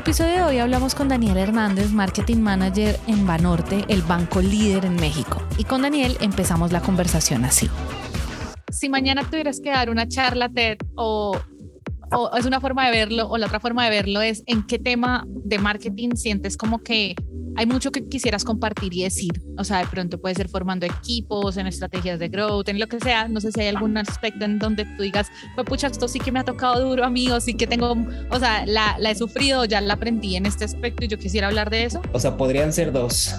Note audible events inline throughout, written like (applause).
Episodio de hoy hablamos con Daniel Hernández, Marketing Manager en Banorte, el banco líder en México. Y con Daniel empezamos la conversación así. Si mañana tuvieras que dar una charla TED o, o es una forma de verlo o la otra forma de verlo es en qué tema de marketing sientes como que hay mucho que quisieras compartir y decir. O sea, de pronto puede ser formando equipos, en estrategias de growth, en lo que sea. No sé si hay algún aspecto en donde tú digas, pues pucha, esto sí que me ha tocado duro a mí, o sí que tengo, o sea, la, la he sufrido, ya la aprendí en este aspecto y yo quisiera hablar de eso. O sea, podrían ser dos.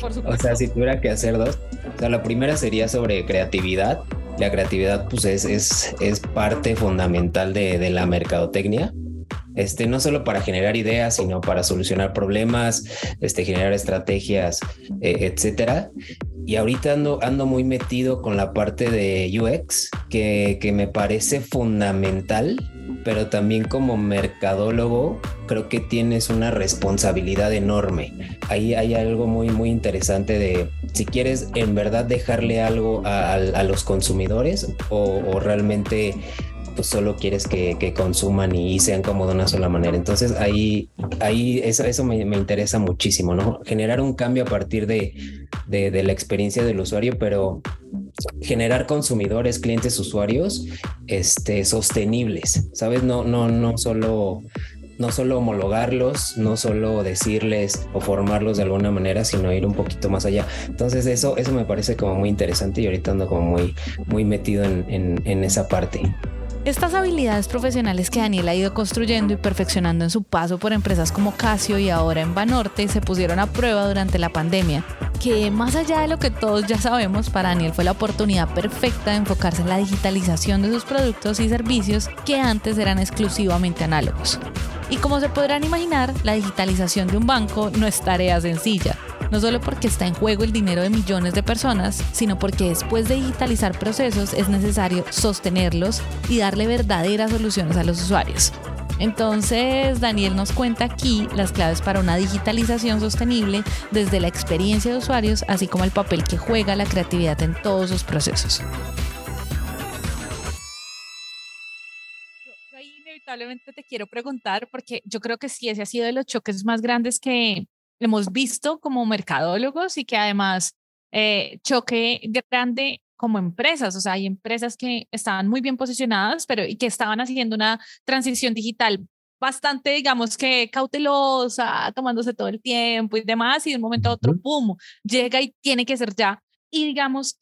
Por supuesto. (laughs) o sea, si tuviera que hacer dos. O sea, la primera sería sobre creatividad. La creatividad, pues, es, es, es parte fundamental de, de la mercadotecnia este, no solo para generar ideas, sino para solucionar problemas, este, generar estrategias, eh, etcétera. Y ahorita ando, ando muy metido con la parte de UX, que, que me parece fundamental, pero también como mercadólogo creo que tienes una responsabilidad enorme. Ahí hay algo muy, muy interesante de si quieres en verdad dejarle algo a, los consumidores o realmente pues solo quieres que, consuman y sean como de una sola manera. Entonces ahí, ahí eso, eso me, interesa muchísimo, ¿no? Generar un cambio a partir de, de, la experiencia del usuario, pero generar consumidores, clientes, usuarios, este, sostenibles, ¿sabes? No, no, no solo no solo homologarlos, no solo decirles o formarlos de alguna manera, sino ir un poquito más allá. Entonces eso, eso me parece como muy interesante y ahorita ando como muy, muy metido en, en, en esa parte. Estas habilidades profesionales que Daniel ha ido construyendo y perfeccionando en su paso por empresas como Casio y ahora en Banorte se pusieron a prueba durante la pandemia, que más allá de lo que todos ya sabemos, para Daniel fue la oportunidad perfecta de enfocarse en la digitalización de sus productos y servicios que antes eran exclusivamente análogos. Y como se podrán imaginar, la digitalización de un banco no es tarea sencilla no solo porque está en juego el dinero de millones de personas, sino porque después de digitalizar procesos es necesario sostenerlos y darle verdaderas soluciones a los usuarios. Entonces, Daniel nos cuenta aquí las claves para una digitalización sostenible desde la experiencia de usuarios, así como el papel que juega la creatividad en todos sus procesos. Ahí inevitablemente te quiero preguntar, porque yo creo que sí, ese ha sido de los choques más grandes que, hemos visto como mercadólogos y que además eh, choque grande como empresas, o sea, hay empresas que estaban muy bien posicionadas, pero y que estaban haciendo una transición digital bastante, digamos que cautelosa, tomándose todo el tiempo y demás, y de un momento a otro, ¡pum!, llega y tiene que ser ya. Y digamos,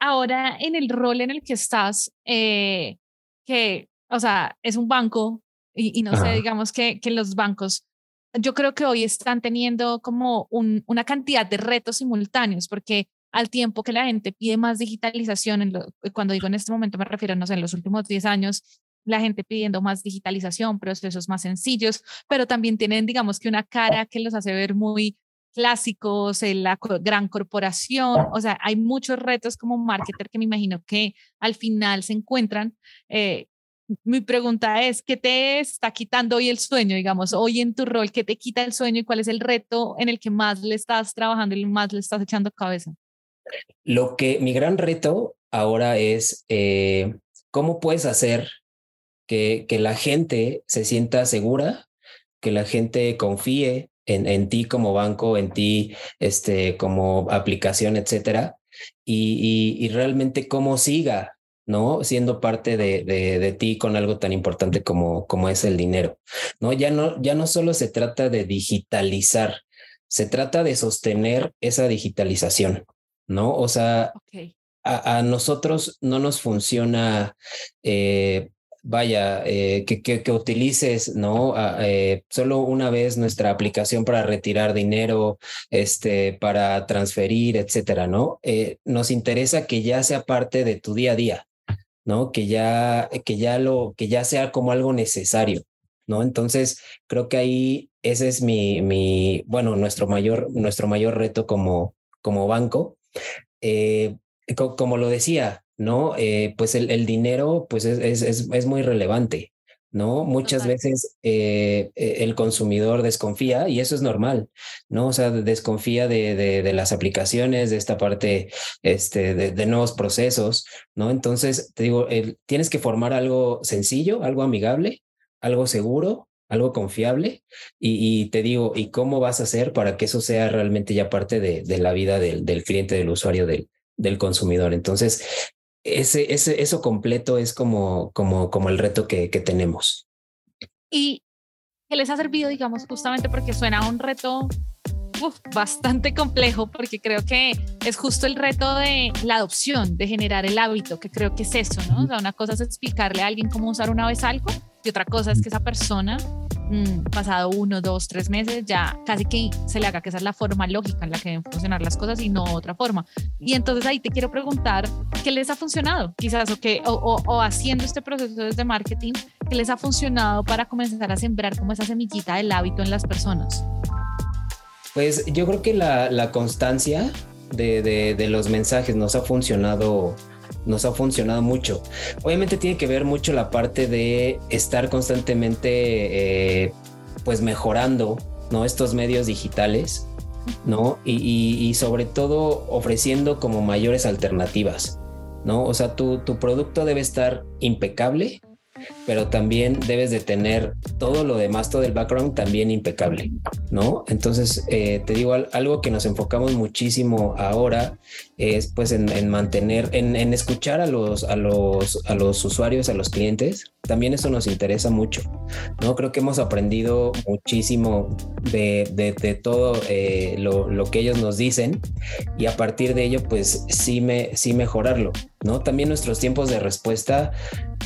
ahora en el rol en el que estás, eh, que, o sea, es un banco, y, y no sé, digamos que, que los bancos yo creo que hoy están teniendo como una cantidad de retos simultáneos, porque al tiempo que la gente pide más digitalización, en cuando digo en este momento me refiero, no sé, en los últimos 10 años, la gente pidiendo más digitalización, procesos más sencillos, pero también tienen, digamos que una cara que los hace ver muy clásicos, la gran corporación, o sea, hay muchos retos como marketer que me imagino que al final se encuentran eh, mi pregunta es, ¿qué te está quitando hoy el sueño, digamos, hoy en tu rol, qué te quita el sueño y cuál es el reto en el que más le estás trabajando y más le estás echando cabeza? Lo que mi gran reto ahora es eh, cómo puedes hacer que, que la gente se sienta segura, que la gente confíe en, en ti como banco, en ti este, como aplicación, etcétera, y, y, y realmente cómo siga ¿no? Siendo parte de, de, ti con algo tan importante como, como es el dinero, ¿no? Ya, ¿no? ya no solo se trata de digitalizar, se trata de sostener esa digitalización, ¿no? O sea, a, nosotros no nos funciona, eh, vaya, eh, que, que, utilices, ¿no? Eh, solo una vez nuestra aplicación para retirar dinero, este, para transferir, etcétera, ¿no? nos interesa que ya sea parte de tu día a día, ¿no? Que ya, que ya lo, que ya sea como algo necesario, ¿no? Entonces, creo que ahí ese es mi, mi bueno, nuestro mayor, nuestro mayor reto como, como banco. Eh, como lo decía, ¿no? Eh, pues el, el, dinero, pues es, es, es, muy relevante, ¿no? Muchas veces eh, e, el consumidor desconfía y eso es normal, ¿no? O sea, desconfía de, de, las aplicaciones, de esta parte, este, de, nuevos procesos, ¿no? Entonces, te digo, tienes que formar algo sencillo, algo amigable, algo seguro, algo confiable y, te digo, ¿y cómo vas a hacer para que eso sea realmente ya parte de, de la vida del, del, cliente, del usuario, del, del consumidor? Entonces, ese, ese, eso completo es como, como, como el reto que, que tenemos. ¿Y qué les ha servido, digamos, justamente porque suena un reto bastante complejo porque creo que es justo el reto de la adopción, de generar el hábito, que creo que es eso, ¿no? O sea, una cosa es explicarle a alguien cómo usar una vez algo y otra cosa es que esa persona, mm, pasado uno, dos, tres meses, ya casi que se le haga que esa es la forma lógica en la que deben funcionar las cosas y no otra forma. Y entonces ahí te quiero preguntar, ¿qué les ha funcionado? Quizás, o, o, o, haciendo este proceso desde marketing, ¿qué les ha funcionado para comenzar a sembrar como esa semillita del hábito en las personas? Pues yo creo que la, constancia de los mensajes nos ha funcionado nos ha funcionado mucho. Obviamente tiene que ver mucho la parte de estar constantemente eh, pues mejorando estos medios digitales, ¿no? Y, sobre todo ofreciendo como mayores alternativas, ¿no? O sea, tu, tu producto debe estar impecable, pero también debes de tener todo lo demás, todo el background también impecable, ¿no? Entonces, eh, te digo, algo que nos enfocamos muchísimo ahora es pues en, mantener, en, escuchar a los, a, los, a los usuarios, a los clientes. También eso nos interesa mucho, ¿no? Creo que hemos aprendido muchísimo de, de, todo eh, lo, lo, que ellos nos dicen y a partir de ello, pues sí, me, sí mejorarlo, ¿no? También nuestros tiempos de respuesta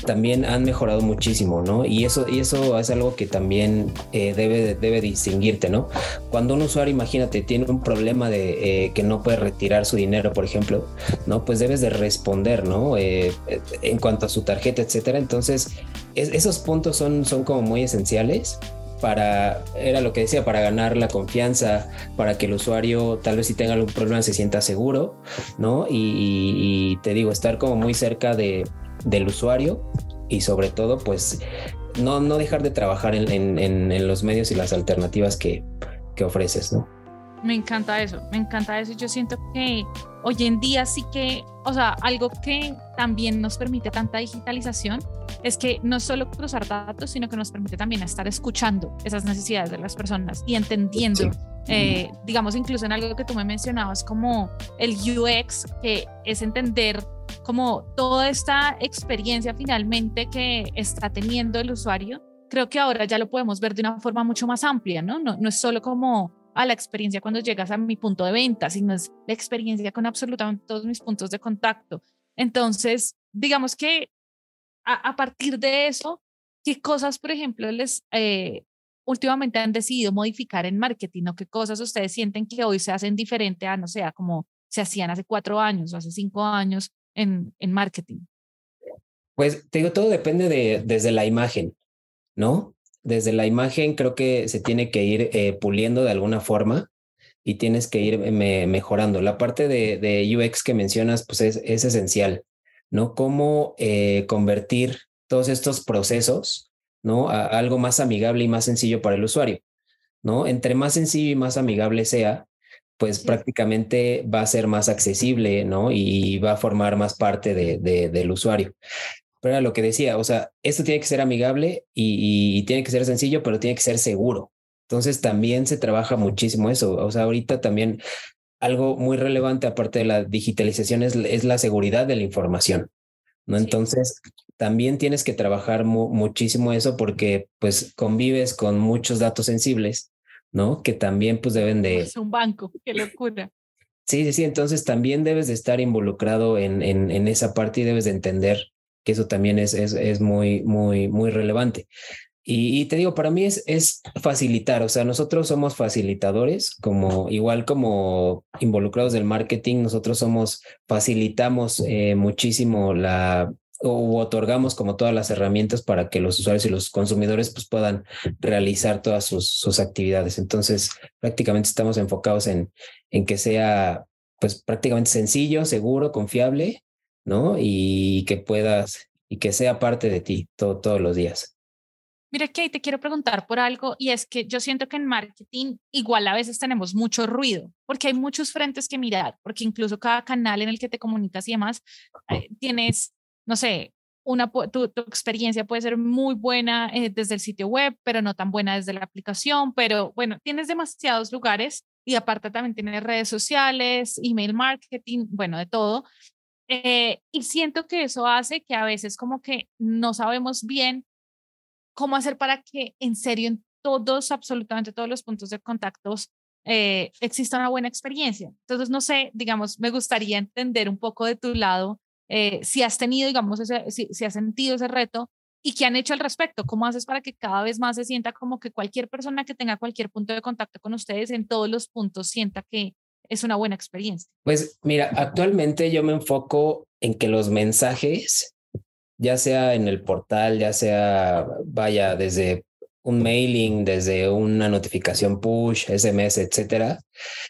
también han mejorado muchísimo, ¿no? Y eso, y eso es algo que también eh, debe, debe distinguirte, ¿no? Cuando un usuario, imagínate, tiene un problema de que no puede retirar su dinero, por ejemplo, ¿no? Pues debes de responder, ¿no? Eh, en cuanto a su tarjeta, etcétera. Entonces, esos puntos son, son como muy esenciales para, era lo que decía, para ganar la confianza, para que el usuario tal vez si tenga algún problema se sienta seguro, ¿no? Y, te digo, estar como muy cerca de, del usuario y sobre todo, pues, no, no dejar de trabajar en, en, en los medios y las alternativas que, que ofreces, ¿no? Me encanta eso, me encanta eso. Yo siento que hoy en día sí que, o sea, algo que también nos permite tanta digitalización es que no solo cruzar datos, sino que nos permite también estar escuchando esas necesidades de las personas y entendiendo, eh, digamos, incluso en algo que tú me mencionabas como el UX, que es entender como toda esta experiencia finalmente que está teniendo el usuario. Creo que ahora ya lo podemos ver de una forma mucho más amplia, ¿no? No, no es solo como a la experiencia cuando llegas a mi punto de venta, sino es la experiencia con absolutamente todos mis puntos de contacto. Entonces, digamos que a, partir de eso, ¿qué cosas, por ejemplo, les eh, últimamente han decidido modificar en marketing o qué cosas ustedes sienten que hoy se hacen diferente a, no sé, como se hacían hace cuatro años o hace cinco años en, en marketing? Pues te digo, todo depende de desde la imagen, ¿no? Desde la imagen creo que se tiene que ir eh, puliendo de alguna forma y tienes que ir mejorando. La parte de, UX que mencionas, pues es, esencial, ¿no? Cómo eh, convertir todos estos procesos, ¿no? A, algo más amigable y más sencillo para el usuario, ¿no? Entre más sencillo y más amigable sea, pues prácticamente va a ser más accesible, ¿no? Y va a formar más parte de, del usuario. Pero era lo que decía, o sea, esto tiene que ser amigable y, tiene que ser sencillo, pero tiene que ser seguro. Entonces también se trabaja muchísimo eso. O sea, ahorita también algo muy relevante aparte de la digitalización es, la seguridad de la información. ¿no? Entonces, también tienes que trabajar muchísimo eso porque pues convives con muchos datos sensibles, ¿no? Que también pues deben de... Es un banco, qué locura. Sí, sí, sí, entonces también debes de estar involucrado en, en, en esa parte y debes de entender que eso también es, es, es muy, muy, muy relevante. Y, te digo, para mí es, es facilitar, o sea, nosotros somos facilitadores, como igual como involucrados del marketing, nosotros somos, facilitamos eh, muchísimo la, o otorgamos como todas las herramientas para que los usuarios y los consumidores pues, puedan realizar todas sus, sus actividades. Entonces, prácticamente estamos enfocados en, en que sea pues prácticamente sencillo, seguro, confiable, ¿no? Y que puedas y que sea parte de ti todo, todos los días. Mira que ahí te quiero preguntar por algo y es que yo siento que en marketing igual a veces tenemos mucho ruido porque hay muchos frentes que mirar, porque incluso cada canal en el que te comunicas y demás eh, tienes, no sé, una, tu, tu, experiencia puede ser muy buena eh, desde el sitio web, pero no tan buena desde la aplicación, pero bueno, tienes demasiados lugares y aparte también tienes redes sociales, email marketing, bueno, de todo. Eh, y siento que eso hace que a veces como que no sabemos bien cómo hacer para que en serio en todos, absolutamente todos los puntos de contactos eh, exista una buena experiencia. Entonces, no sé, digamos, me gustaría entender un poco de tu lado eh, si has tenido, digamos, ese, si, si has sentido ese reto y qué han hecho al respecto. ¿Cómo haces para que cada vez más se sienta como que cualquier persona que tenga cualquier punto de contacto con ustedes en todos los puntos sienta que es una buena experiencia? Pues mira, actualmente yo me enfoco en que los mensajes ya sea en el portal, ya sea, vaya, desde un mailing, desde una notificación push, SMS, etcétera,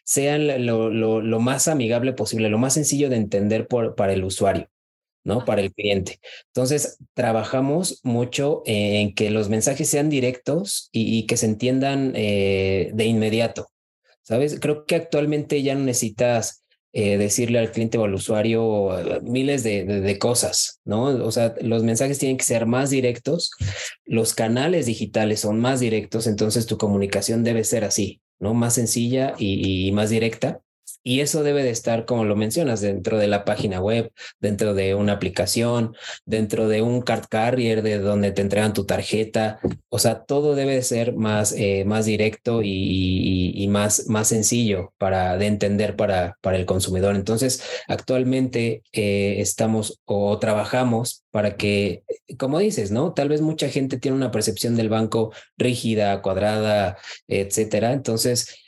sean lo, lo, más amigable posible, lo más sencillo de entender por, para el usuario, ¿no? Para el cliente. Entonces, trabajamos mucho en que los mensajes sean directos y, que se entiendan eh, de inmediato. ¿Sabes? Creo que actualmente ya no necesitas eh, decirle al cliente o al usuario eh, miles de, cosas, ¿no? O sea, los mensajes tienen que ser más directos, los canales digitales son más directos, entonces tu comunicación debe ser así, ¿no? Más sencilla y más directa. Y eso debe de estar, como lo mencionas, dentro de la página web, dentro de una aplicación, dentro de un card carrier de donde te entregan tu tarjeta. O sea, todo debe de ser más, eh, más directo y, y, más, más sencillo para, de entender para, para el consumidor. Entonces, actualmente eh, estamos o trabajamos para que, como dices, ¿no? Tal vez mucha gente tiene una percepción del banco rígida, cuadrada, etcétera. Entonces,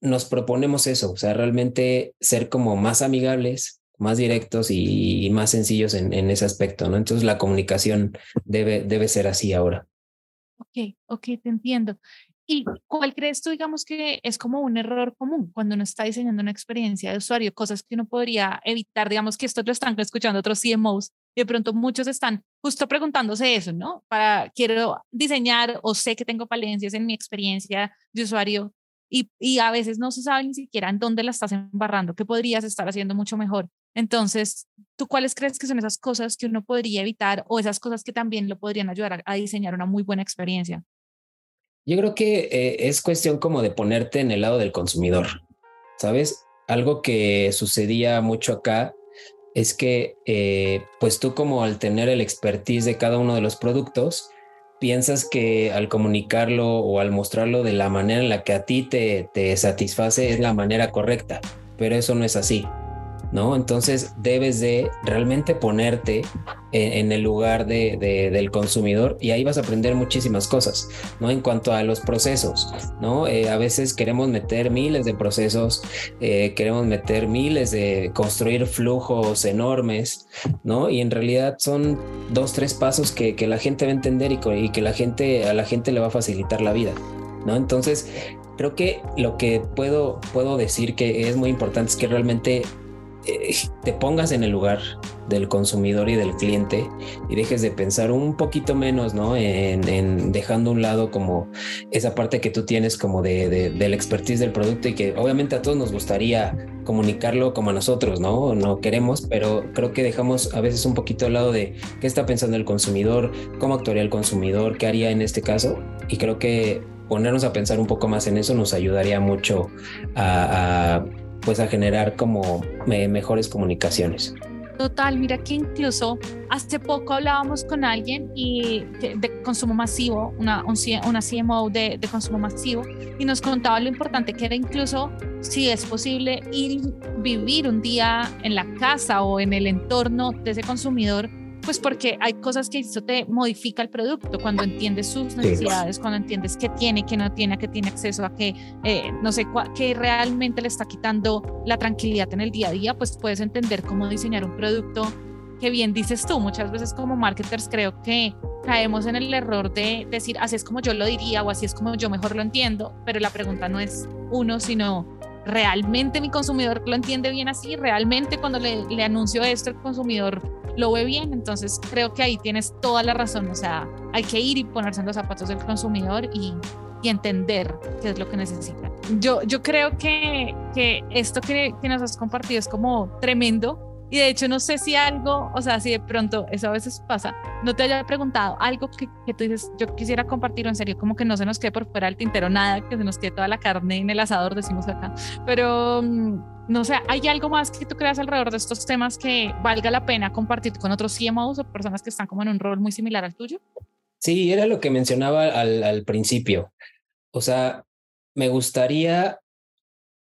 nos proponemos eso, o sea, realmente ser como más amigables, más directos y, más sencillos en, en, ese aspecto, ¿no? Entonces la comunicación debe, debe ser así ahora. Ok, ok, te entiendo. ¿Y cuál crees tú, digamos, que es como un error común cuando uno está diseñando una experiencia de usuario? Cosas que uno podría evitar, digamos que esto lo están escuchando otros CMOs y de pronto muchos están justo preguntándose eso, ¿no? Para, quiero diseñar o sé que tengo falencias en mi experiencia de usuario, y, a veces no se sabe ni siquiera en dónde la estás embarrando, qué podrías estar haciendo mucho mejor. Entonces, ¿tú cuáles crees que son esas cosas que uno podría evitar o esas cosas que también lo podrían ayudar a, diseñar una muy buena experiencia? Yo creo que eh, es cuestión como de ponerte en el lado del consumidor, ¿sabes? Algo que sucedía mucho acá es que, eh, pues tú como al tener el expertise de cada uno de los productos, piensas que al comunicarlo o al mostrarlo de la manera en la que a ti te, te satisface es la manera correcta, pero eso no es así. ¿No? Entonces debes de realmente ponerte en, el lugar de, del consumidor y ahí vas a aprender muchísimas cosas, ¿no? En cuanto a los procesos, ¿no? Eh, a veces queremos meter miles de procesos, eh, queremos meter miles de construir flujos enormes, ¿no? Y en realidad son dos, tres pasos que, que la gente va a entender y, y que la gente, a la gente le va a facilitar la vida, ¿no? Entonces, creo que lo que puedo, puedo decir que es muy importante es que realmente eh, te pongas en el lugar del consumidor y del cliente y dejes de pensar un poquito menos, ¿no? En, dejando un lado como esa parte que tú tienes como de, de, del expertise del producto y que obviamente a todos nos gustaría comunicarlo como a nosotros, ¿no? No queremos, pero creo que dejamos a veces un poquito al lado de qué está pensando el consumidor, cómo actuaría el consumidor, qué haría en este caso y creo que ponernos a pensar un poco más en eso nos ayudaría mucho a pues a generar como mejores comunicaciones. Total, mira que incluso hace poco hablábamos con alguien y de, consumo masivo, una, una CMO de, de, consumo masivo, y nos contaba lo importante que era incluso si es posible ir vivir un día en la casa o en el entorno de ese consumidor pues porque hay cosas que eso te modifica el producto cuando entiendes sus necesidades, cuando entiendes qué tiene, qué no tiene, a qué tiene acceso, a qué, eh, no sé, qué realmente le está quitando la tranquilidad en el día a día, pues puedes entender cómo diseñar un producto que bien dices tú, muchas veces como marketers creo que caemos en el error de decir, así es como yo lo diría o así es como yo mejor lo entiendo, pero la pregunta no es uno, sino realmente mi consumidor lo entiende bien así, realmente cuando le, le anuncio esto el consumidor lo ve bien, entonces creo que ahí tienes toda la razón, o sea, hay que ir y ponerse en los zapatos del consumidor y, y entender qué es lo que necesita. Yo, yo creo que, que esto que, que nos has compartido es como tremendo y de hecho, no sé si algo, o sea, si de pronto, eso a veces pasa, no te haya preguntado algo que, que tú dices, yo quisiera compartirlo en serio, como que no se nos quede por fuera del tintero nada, que se nos quede toda la carne en el asador, decimos acá. Pero, mm, no sé, ¿hay algo más que tú creas alrededor de estos temas que valga la pena compartir con otros CMOs o personas que están como en un rol muy similar al tuyo? Sí, era lo que mencionaba al, al principio. O sea, me gustaría,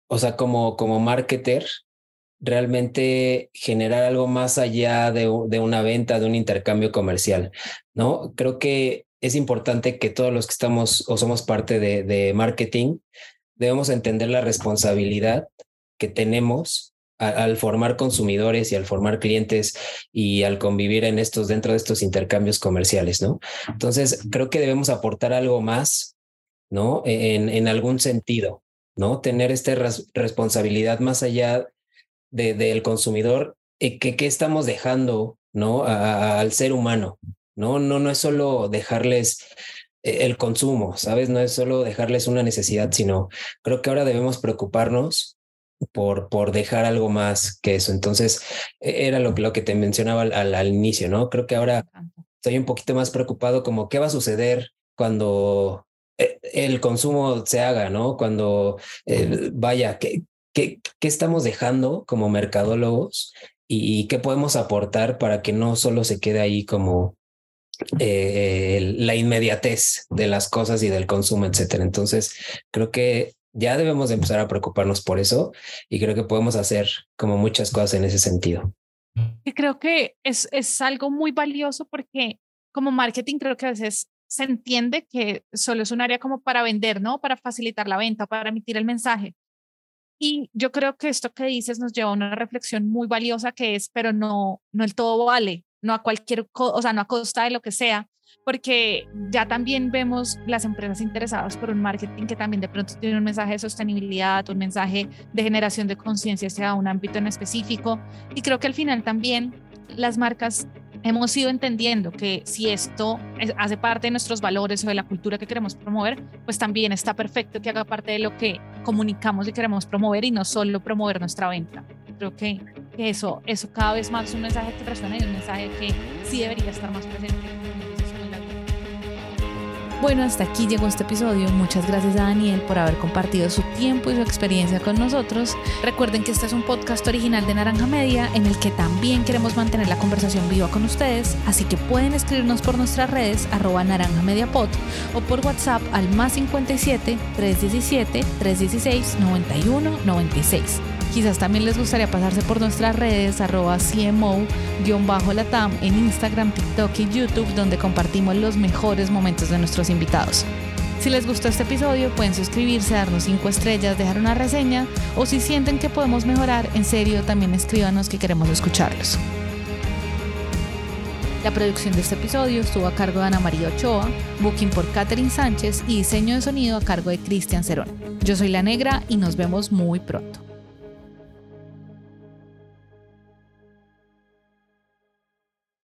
o sea, como, como marketer, realmente generar algo más allá de, de, una venta, de un intercambio comercial, ¿no? Creo que es importante que todos los que estamos o somos parte de, de marketing debemos entender la responsabilidad que tenemos al, formar consumidores y al formar clientes y al convivir en estos dentro de estos intercambios comerciales, ¿no? Entonces, creo que debemos aportar algo más, ¿no? En, en algún sentido, ¿no? Tener esta res responsabilidad más allá de, del consumidor, eh, que, que, estamos dejando ¿no? A, a, al ser humano. ¿no? No, no es solo dejarles eh, el consumo, ¿sabes? No es solo dejarles una necesidad, sino creo que ahora debemos preocuparnos por, por dejar algo más que eso. Entonces, e, era lo, lo que te mencionaba al, al, al inicio, ¿no? Creo que ahora estoy un poquito más preocupado como qué va a suceder cuando eh, el consumo se haga, ¿no? Cuando eh, vaya, ¿qué, ¿Qué, ¿Qué, estamos dejando como mercadólogos y, qué podemos aportar para que no solo se quede ahí como eh, la inmediatez de las cosas y del consumo, etcétera? Entonces, creo que ya debemos de empezar a preocuparnos por eso y creo que podemos hacer como muchas cosas en ese sentido. Y creo que es, es algo muy valioso porque como marketing creo que a veces se entiende que solo es un área como para vender, ¿no? Para facilitar la venta, para emitir el mensaje y yo creo que esto que dices nos lleva a una reflexión muy valiosa que es, pero no, no el todo vale, no a cualquier, o sea, no a costa de lo que sea, porque ya también vemos las empresas interesadas por un marketing que también de pronto tiene un mensaje de sostenibilidad, un mensaje de generación de conciencia hacia un ámbito en específico. Y creo que al final también las marcas hemos ido entendiendo que si esto es, hace parte de nuestros valores o de la cultura que queremos promover, pues también está perfecto que haga parte de lo que comunicamos y queremos promover y no solo promover nuestra venta. Creo que, que eso, eso cada vez más es un mensaje que resuena y un mensaje que sí debería estar más presente. Bueno, hasta aquí llegó este episodio. Muchas gracias a Daniel por haber compartido su tiempo y su experiencia con nosotros. Recuerden que este es un podcast original de Naranja Media en el que también queremos mantener la conversación viva con ustedes, así que pueden escribirnos por nuestras redes arroba naranja media pod o por WhatsApp al más 57 317 316 91 96. Quizás también les gustaría pasarse por nuestras redes arroba CMO-latam en Instagram, TikTok y YouTube donde compartimos los mejores momentos de nuestros invitados. Si les gustó este episodio pueden suscribirse, darnos 5 estrellas, dejar una reseña o si sienten que podemos mejorar, en serio también escríbanos que queremos escucharlos. La producción de este episodio estuvo a cargo de Ana María Ochoa, booking por Catherine Sánchez y diseño de sonido a cargo de Cristian Cerón. Yo soy La Negra y nos vemos muy pronto.